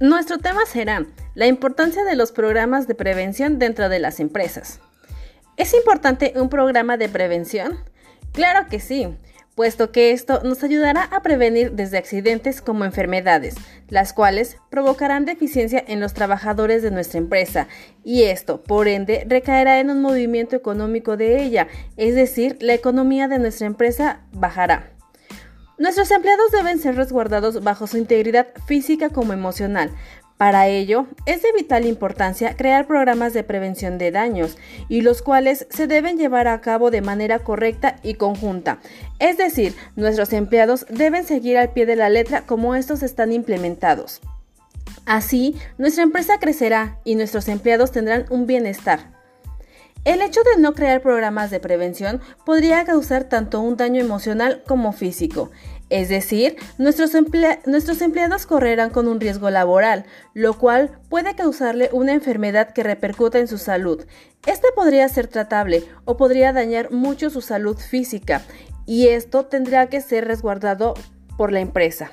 Nuestro tema será la importancia de los programas de prevención dentro de las empresas. ¿Es importante un programa de prevención? Claro que sí, puesto que esto nos ayudará a prevenir desde accidentes como enfermedades, las cuales provocarán deficiencia en los trabajadores de nuestra empresa, y esto, por ende, recaerá en un movimiento económico de ella, es decir, la economía de nuestra empresa bajará. Nuestros empleados deben ser resguardados bajo su integridad física como emocional. Para ello, es de vital importancia crear programas de prevención de daños y los cuales se deben llevar a cabo de manera correcta y conjunta. Es decir, nuestros empleados deben seguir al pie de la letra como estos están implementados. Así, nuestra empresa crecerá y nuestros empleados tendrán un bienestar. El hecho de no crear programas de prevención podría causar tanto un daño emocional como físico. Es decir, nuestros, empleados correrán con un riesgo laboral, lo cual puede causarle una enfermedad que repercuta en su salud. Este podría ser tratable o podría dañar mucho su salud física y esto tendrá que ser resguardado por la empresa.